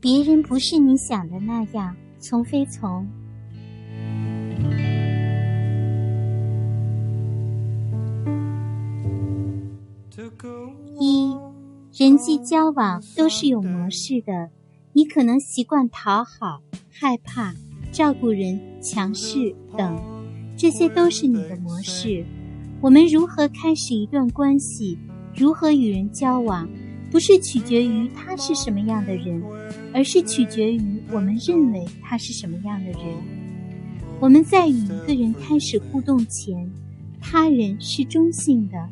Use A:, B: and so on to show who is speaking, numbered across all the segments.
A: 别人不是你想的那样，从非从。一，人际交往都是有模式的，你可能习惯讨好、害怕、照顾人、强势等，这些都是你的模式。我们如何开始一段关系，如何与人交往？不是取决于他是什么样的人，而是取决于我们认为他是什么样的人。我们在与一个人开始互动前，他人是中性的，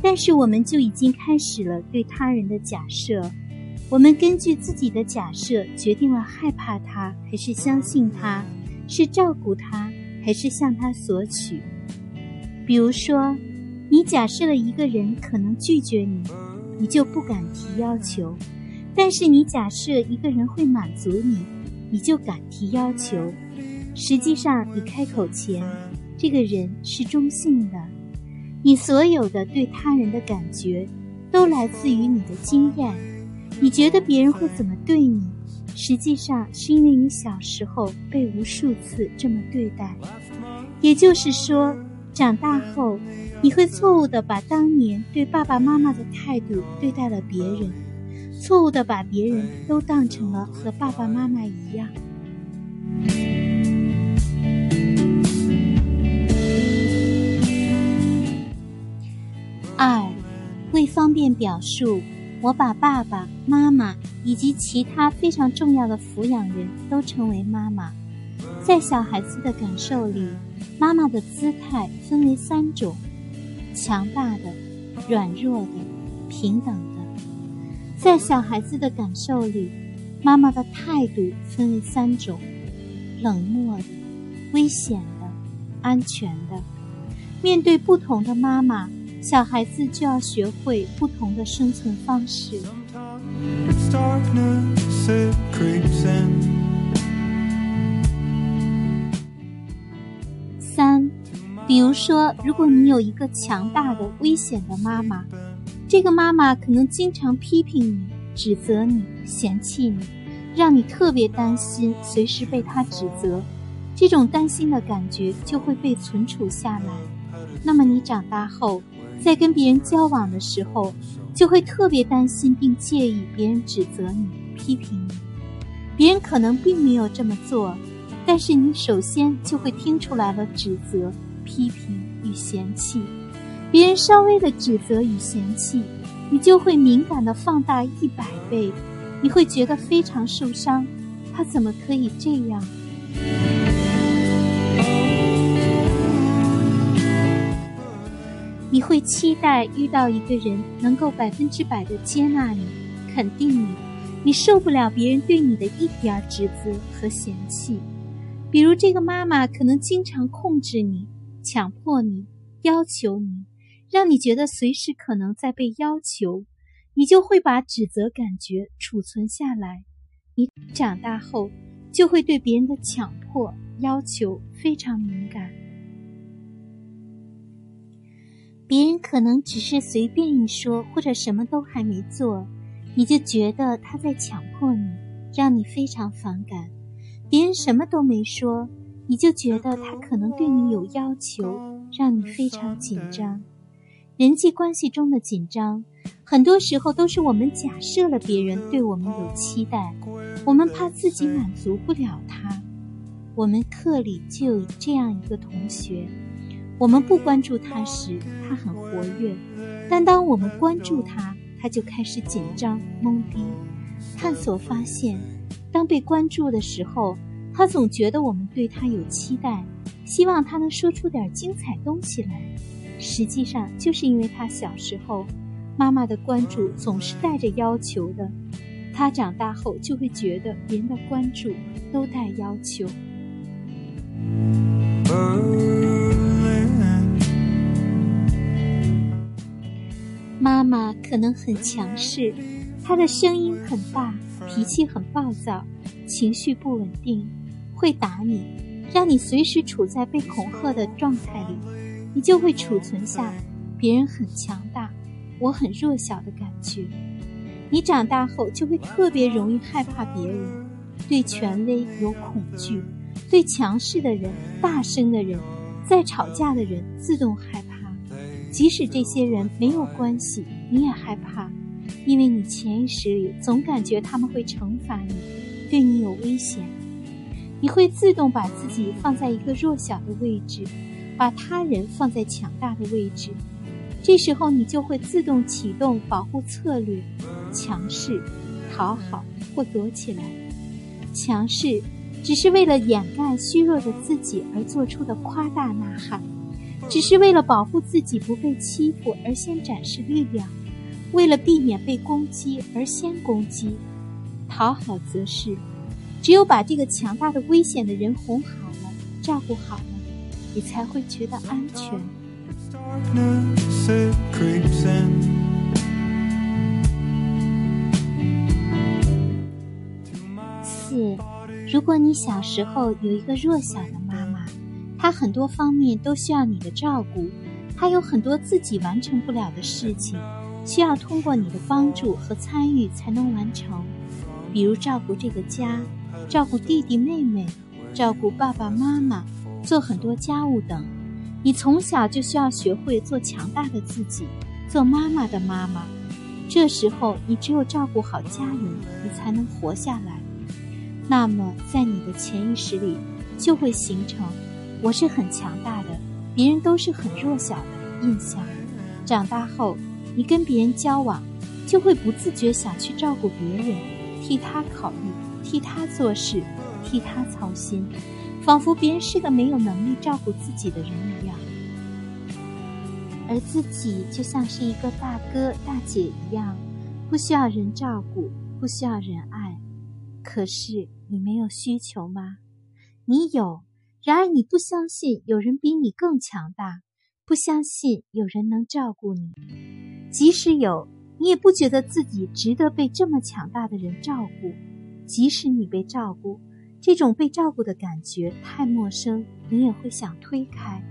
A: 但是我们就已经开始了对他人的假设。我们根据自己的假设决定了害怕他还是相信他，是照顾他还是向他索取。比如说，你假设了一个人可能拒绝你。你就不敢提要求，但是你假设一个人会满足你，你就敢提要求。实际上，你开口前，这个人是中性的。你所有的对他人的感觉，都来自于你的经验。你觉得别人会怎么对你，实际上是因为你小时候被无数次这么对待。也就是说，长大后。你会错误的把当年对爸爸妈妈的态度对待了别人，错误的把别人都当成了和爸爸妈妈一样。二，为方便表述，我把爸爸妈妈以及其他非常重要的抚养人都称为妈妈。在小孩子的感受里，妈妈的姿态分为三种。强大的、软弱的、平等的，在小孩子的感受里，妈妈的态度分为三种：冷漠的、危险的、安全的。面对不同的妈妈，小孩子就要学会不同的生存方式。三比如说，如果你有一个强大的、危险的妈妈，这个妈妈可能经常批评你、指责你、嫌弃你，让你特别担心，随时被她指责。这种担心的感觉就会被存储下来。那么你长大后，在跟别人交往的时候，就会特别担心并介意别人指责你、批评你。别人可能并没有这么做，但是你首先就会听出来了指责。批评与嫌弃，别人稍微的指责与嫌弃，你就会敏感的放大一百倍，你会觉得非常受伤。他怎么可以这样？你会期待遇到一个人能够百分之百的接纳你、肯定你，你受不了别人对你的一点指责和嫌弃。比如这个妈妈可能经常控制你。强迫你，要求你，让你觉得随时可能在被要求，你就会把指责感觉储存下来。你长大后就会对别人的强迫要求非常敏感。别人可能只是随便一说，或者什么都还没做，你就觉得他在强迫你，让你非常反感。别人什么都没说。你就觉得他可能对你有要求，让你非常紧张。人际关系中的紧张，很多时候都是我们假设了别人对我们有期待，我们怕自己满足不了他。我们课里就有这样一个同学，我们不关注他时，他很活跃；但当我们关注他，他就开始紧张、懵逼。探索发现，当被关注的时候。他总觉得我们对他有期待，希望他能说出点精彩东西来。实际上，就是因为他小时候，妈妈的关注总是带着要求的，他长大后就会觉得别人的关注都带要求。妈妈可能很强势，她的声音很大，脾气很暴躁，情绪不稳定。会打你，让你随时处在被恐吓的状态里，你就会储存下别人很强大，我很弱小的感觉。你长大后就会特别容易害怕别人，对权威有恐惧，对强势的人、大声的人、在吵架的人自动害怕。即使这些人没有关系，你也害怕，因为你潜意识里总感觉他们会惩罚你，对你有危险。你会自动把自己放在一个弱小的位置，把他人放在强大的位置。这时候，你就会自动启动保护策略，强势、讨好或躲起来。强势只是为了掩盖虚弱的自己而做出的夸大呐喊，只是为了保护自己不被欺负而先展示力量，为了避免被攻击而先攻击。讨好则是，只有把这个强大的危险的人哄好了、照顾好了，你才会觉得安全。四，如果你小时候有一个弱小的妈妈，她很多方面都需要你的照顾，她有很多自己完成不了的事情，需要通过你的帮助和参与才能完成，比如照顾这个家，照顾弟弟妹妹，照顾爸爸妈妈，做很多家务等。你从小就需要学会做强大的自己，做妈妈的妈妈。这时候，你只有照顾好家人，你才能活下来。那么，在你的潜意识里，就会形成“我是很强大的，别人都是很弱小的”印象。长大后，你跟别人交往，就会不自觉想去照顾别人，替他考虑，替他做事，替他操心。仿佛别人是个没有能力照顾自己的人一样，而自己就像是一个大哥大姐一样，不需要人照顾，不需要人爱。可是你没有需求吗？你有，然而你不相信有人比你更强大，不相信有人能照顾你。即使有，你也不觉得自己值得被这么强大的人照顾。即使你被照顾。这种被照顾的感觉太陌生，你也会想推开。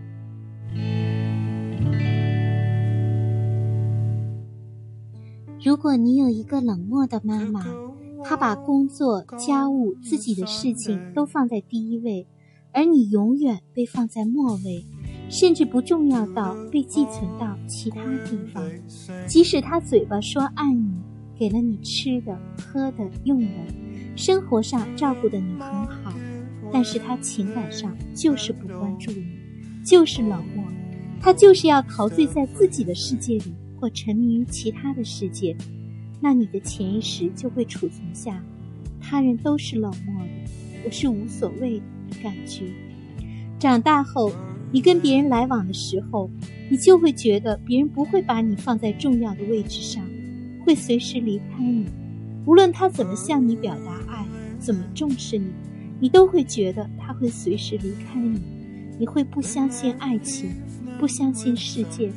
A: 如果你有一个冷漠的妈妈，她把工作、家务、自己的事情都放在第一位，而你永远被放在末位，甚至不重要到被寄存到其他地方。即使她嘴巴说爱你，给了你吃的、喝的、用的。生活上照顾的你很好，但是他情感上就是不关注你，就是冷漠，他就是要陶醉在自己的世界里，或沉迷于其他的世界。那你的潜意识就会储存下，他人都是冷漠的，我是无所谓的感觉。长大后，你跟别人来往的时候，你就会觉得别人不会把你放在重要的位置上，会随时离开你。无论他怎么向你表达爱，怎么重视你，你都会觉得他会随时离开你。你会不相信爱情，不相信世界，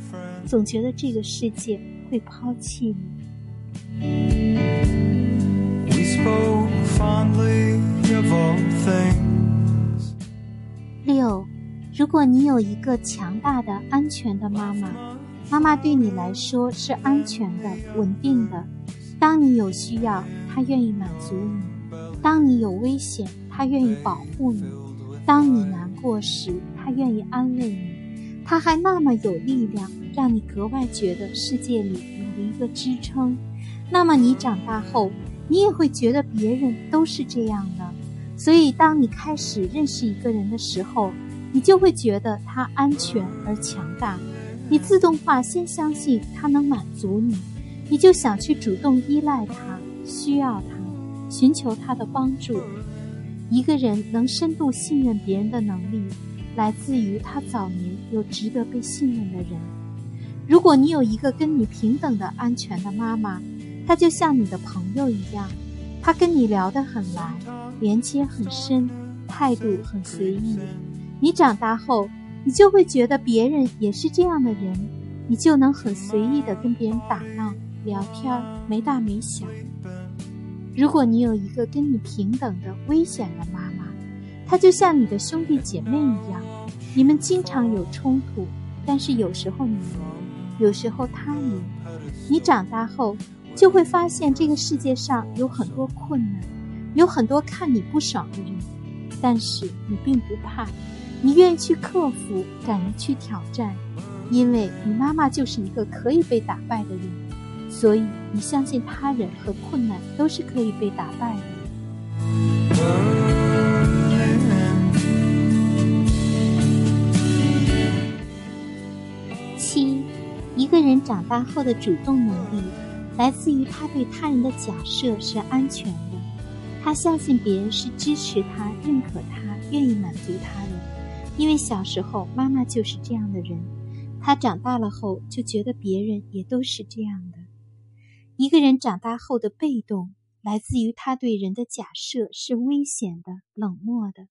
A: 总觉得这个世界会抛弃你。六，如果你有一个强大的、安全的妈妈，妈妈对你来说是安全的、稳定的。当你有需要，他愿意满足你；当你有危险，他愿意保护你；当你难过时，他愿意安慰你。他还那么有力量，让你格外觉得世界里有了一个支撑。那么你长大后，你也会觉得别人都是这样的。所以，当你开始认识一个人的时候，你就会觉得他安全而强大。你自动化先相信他能满足你。你就想去主动依赖他，需要他，寻求他的帮助。一个人能深度信任别人的能力，来自于他早年有值得被信任的人。如果你有一个跟你平等的安全的妈妈，她就像你的朋友一样，她跟你聊得很来，连接很深，态度很随意。你长大后，你就会觉得别人也是这样的人，你就能很随意的跟别人打闹。聊天没大没小。如果你有一个跟你平等的危险的妈妈，她就像你的兄弟姐妹一样，你们经常有冲突，但是有时候你赢，有时候他赢。你长大后就会发现这个世界上有很多困难，有很多看你不爽的人，但是你并不怕，你愿意去克服，敢于去挑战，因为你妈妈就是一个可以被打败的人，所以你相信他人和困难都是可以被打败的。七一个人长大后的主动能力，来自于他对他人的假设是安全的，他相信别人是支持他、认可他、愿意满足他的。因为小时候妈妈就是这样的人，他长大了后就觉得别人也都是这样的。一个人长大后的被动，来自于他对人的假设是危险的、冷漠的，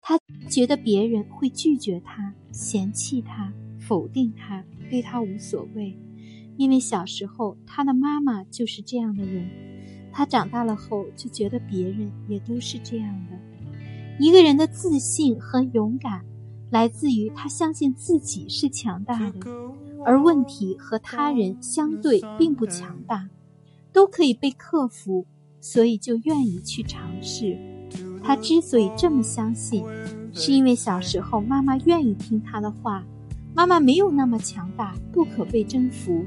A: 他觉得别人会拒绝他、嫌弃他。否定他，对他无所谓，因为小时候他的妈妈就是这样的人。他长大了后就觉得别人也都是这样的。一个人的自信和勇敢，来自于他相信自己是强大的，而问题和他人相对并不强大，都可以被克服，所以就愿意去尝试。他之所以这么相信，是因为小时候妈妈愿意听他的话。妈妈没有那么强大，不可被征服。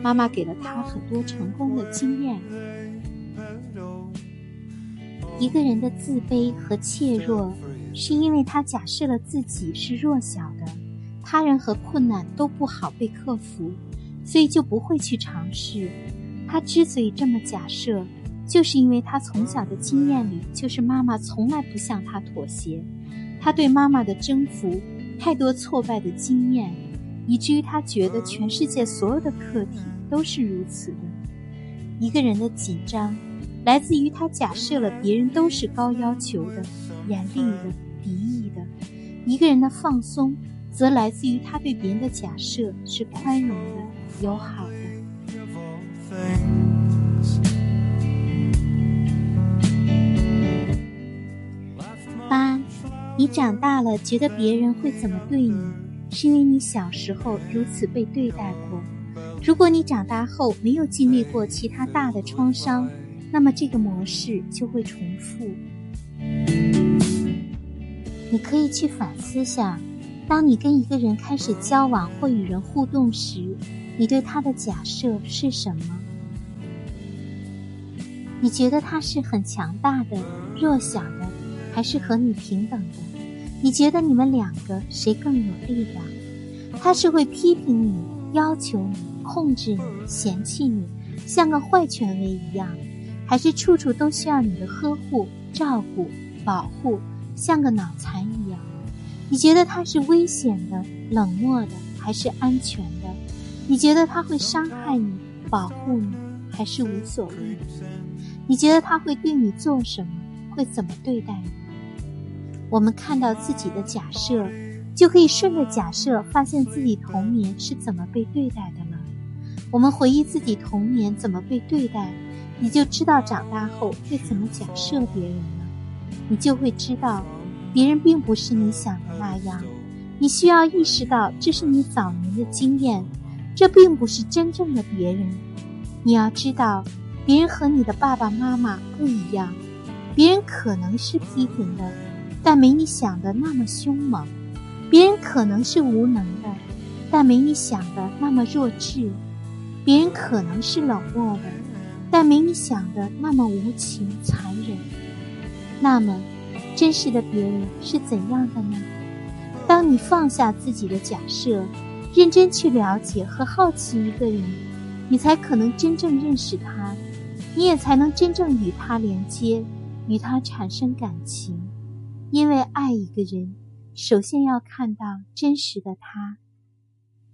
A: 妈妈给了他很多成功的经验。一个人的自卑和怯弱，是因为他假设了自己是弱小的，他人和困难都不好被克服，所以就不会去尝试。他之所以这么假设，就是因为他从小的经验里，就是妈妈从来不向他妥协，他对妈妈的征服。太多挫败的经验，以至于他觉得全世界所有的课题都是如此的。一个人的紧张，来自于他假设了别人都是高要求的、严厉的、敌意的；一个人的放松，则来自于他对别人的假设是宽容的、友好的。八你长大了，觉得别人会怎么对你，是因为你小时候如此被对待过。如果你长大后没有经历过其他大的创伤，那么这个模式就会重复。你可以去反思下，当你跟一个人开始交往或与人互动时，你对他的假设是什么？你觉得他是很强大的、弱小的，还是和你平等的？你觉得你们两个谁更有力量？他是会批评你、要求你、控制你、嫌弃你，像个坏权威一样，还是处处都需要你的呵护、照顾、保护，像个脑残一样？你觉得他是危险的、冷漠的，还是安全的？你觉得他会伤害你、保护你，还是无所谓？你觉得他会对你做什么？会怎么对待你？我们看到自己的假设，就可以顺着假设发现自己童年是怎么被对待的了。我们回忆自己童年怎么被对待，你就知道长大后会怎么假设别人了。你就会知道，别人并不是你想的那样。你需要意识到，这是你早年的经验，这并不是真正的别人。你要知道，别人和你的爸爸妈妈不一样，别人可能是批评的。但没你想的那么凶猛，别人可能是无能的，但没你想的那么弱智；别人可能是冷漠的，但没你想的那么无情残忍。那么，真实的别人是怎样的呢？当你放下自己的假设，认真去了解和好奇一个人，你才可能真正认识他，你也才能真正与他连接，与他产生感情。因为爱一个人，首先要看到真实的他。